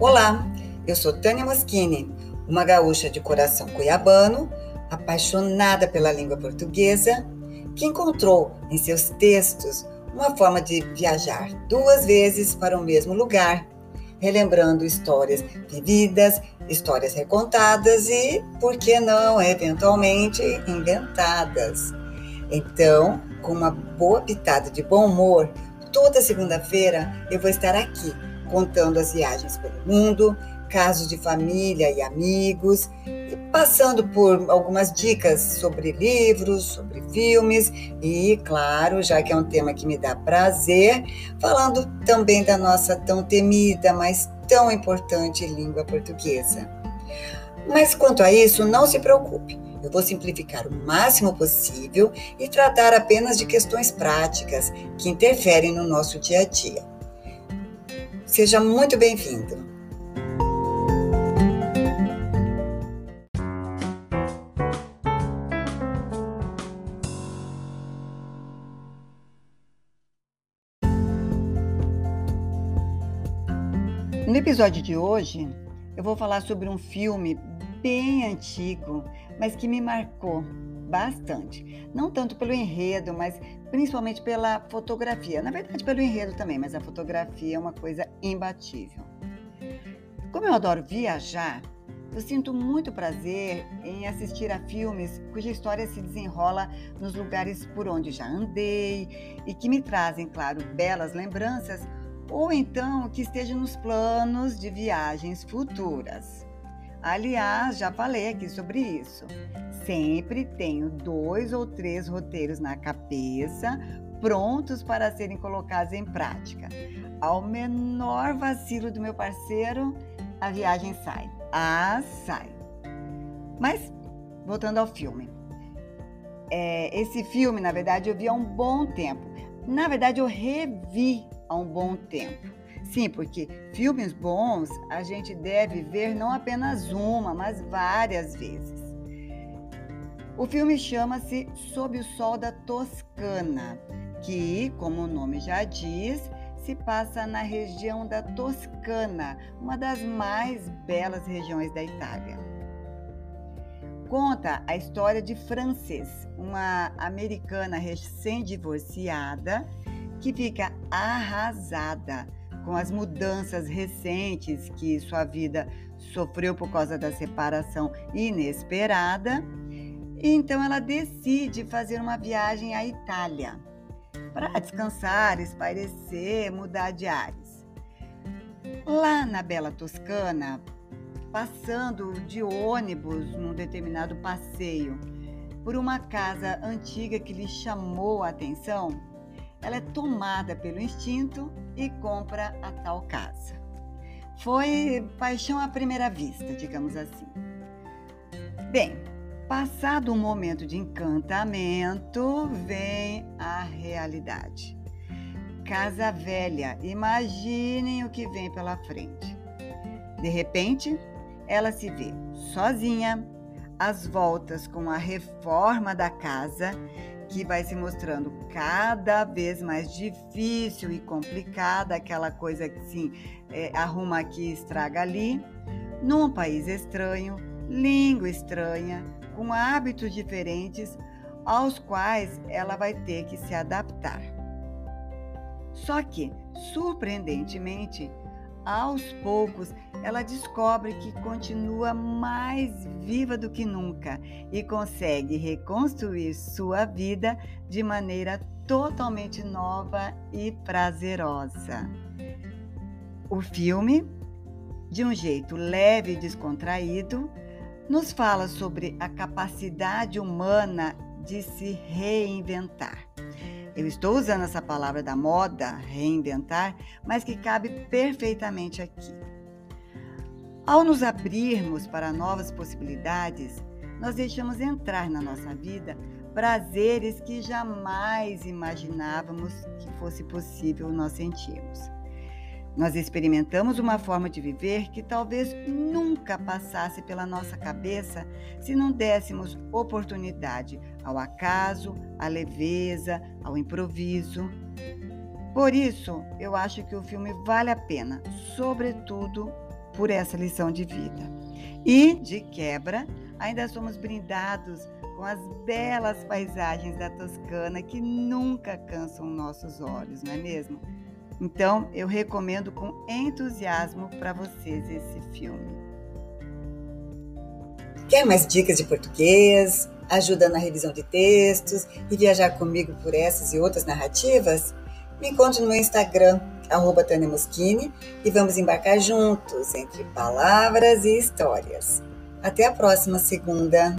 Olá, eu sou Tânia Moschini, uma gaúcha de coração cuiabano, apaixonada pela língua portuguesa, que encontrou em seus textos uma forma de viajar duas vezes para o mesmo lugar, relembrando histórias vividas, histórias recontadas e, por que não, eventualmente inventadas. Então, com uma boa pitada de bom humor, toda segunda-feira eu vou estar aqui contando as viagens pelo mundo, casos de família e amigos, e passando por algumas dicas sobre livros, sobre filmes e, claro, já que é um tema que me dá prazer, falando também da nossa tão temida, mas tão importante língua portuguesa. Mas quanto a isso, não se preocupe. Eu vou simplificar o máximo possível e tratar apenas de questões práticas que interferem no nosso dia a dia. Seja muito bem-vindo. No episódio de hoje, eu vou falar sobre um filme bem antigo, mas que me marcou bastante. Não tanto pelo enredo, mas principalmente pela fotografia. Na verdade, pelo enredo também, mas a fotografia é uma coisa imbatível. Como eu adoro viajar, eu sinto muito prazer em assistir a filmes cuja história se desenrola nos lugares por onde já andei e que me trazem, claro, belas lembranças ou então que estejam nos planos de viagens futuras. Aliás, já falei aqui sobre isso. Sempre tenho dois ou três roteiros na cabeça, prontos para serem colocados em prática. Ao menor vacilo do meu parceiro, a viagem sai. Ah, sai. Mas, voltando ao filme. É, esse filme, na verdade, eu vi há um bom tempo. Na verdade, eu revi há um bom tempo. Sim, porque filmes bons a gente deve ver não apenas uma, mas várias vezes. O filme chama-se Sob o Sol da Toscana, que, como o nome já diz, se passa na região da Toscana, uma das mais belas regiões da Itália. Conta a história de Frances, uma americana recém-divorciada que fica arrasada com as mudanças recentes que sua vida sofreu por causa da separação inesperada. Então ela decide fazer uma viagem à Itália para descansar, espairecer, mudar de ares. Lá na bela Toscana, passando de ônibus num determinado passeio por uma casa antiga que lhe chamou a atenção, ela é tomada pelo instinto e compra a tal casa. Foi paixão à primeira vista, digamos assim. Bem, passado um momento de encantamento, vem a realidade. Casa velha, imaginem o que vem pela frente. De repente, ela se vê sozinha, às voltas com a reforma da casa que vai se mostrando cada vez mais difícil e complicada, aquela coisa que sim, é, arruma aqui, estraga ali, num país estranho, língua estranha, com hábitos diferentes aos quais ela vai ter que se adaptar. Só que, surpreendentemente, aos poucos, ela descobre que continua mais viva do que nunca e consegue reconstruir sua vida de maneira totalmente nova e prazerosa. O filme, de um jeito leve e descontraído, nos fala sobre a capacidade humana de se reinventar. Eu estou usando essa palavra da moda, reinventar, mas que cabe perfeitamente aqui. Ao nos abrirmos para novas possibilidades, nós deixamos entrar na nossa vida prazeres que jamais imaginávamos que fosse possível nós sentirmos. Nós experimentamos uma forma de viver que talvez nunca passasse pela nossa cabeça se não dessemos oportunidade ao acaso, à leveza, ao improviso. Por isso, eu acho que o filme vale a pena, sobretudo por essa lição de vida. E, de quebra, ainda somos brindados com as belas paisagens da Toscana que nunca cansam nossos olhos, não é mesmo? Então, eu recomendo com entusiasmo para vocês esse filme. Quer mais dicas de português, ajuda na revisão de textos e viajar comigo por essas e outras narrativas? Me encontre no meu Instagram, arroba Tânia Moschini, e vamos embarcar juntos entre palavras e histórias. Até a próxima segunda!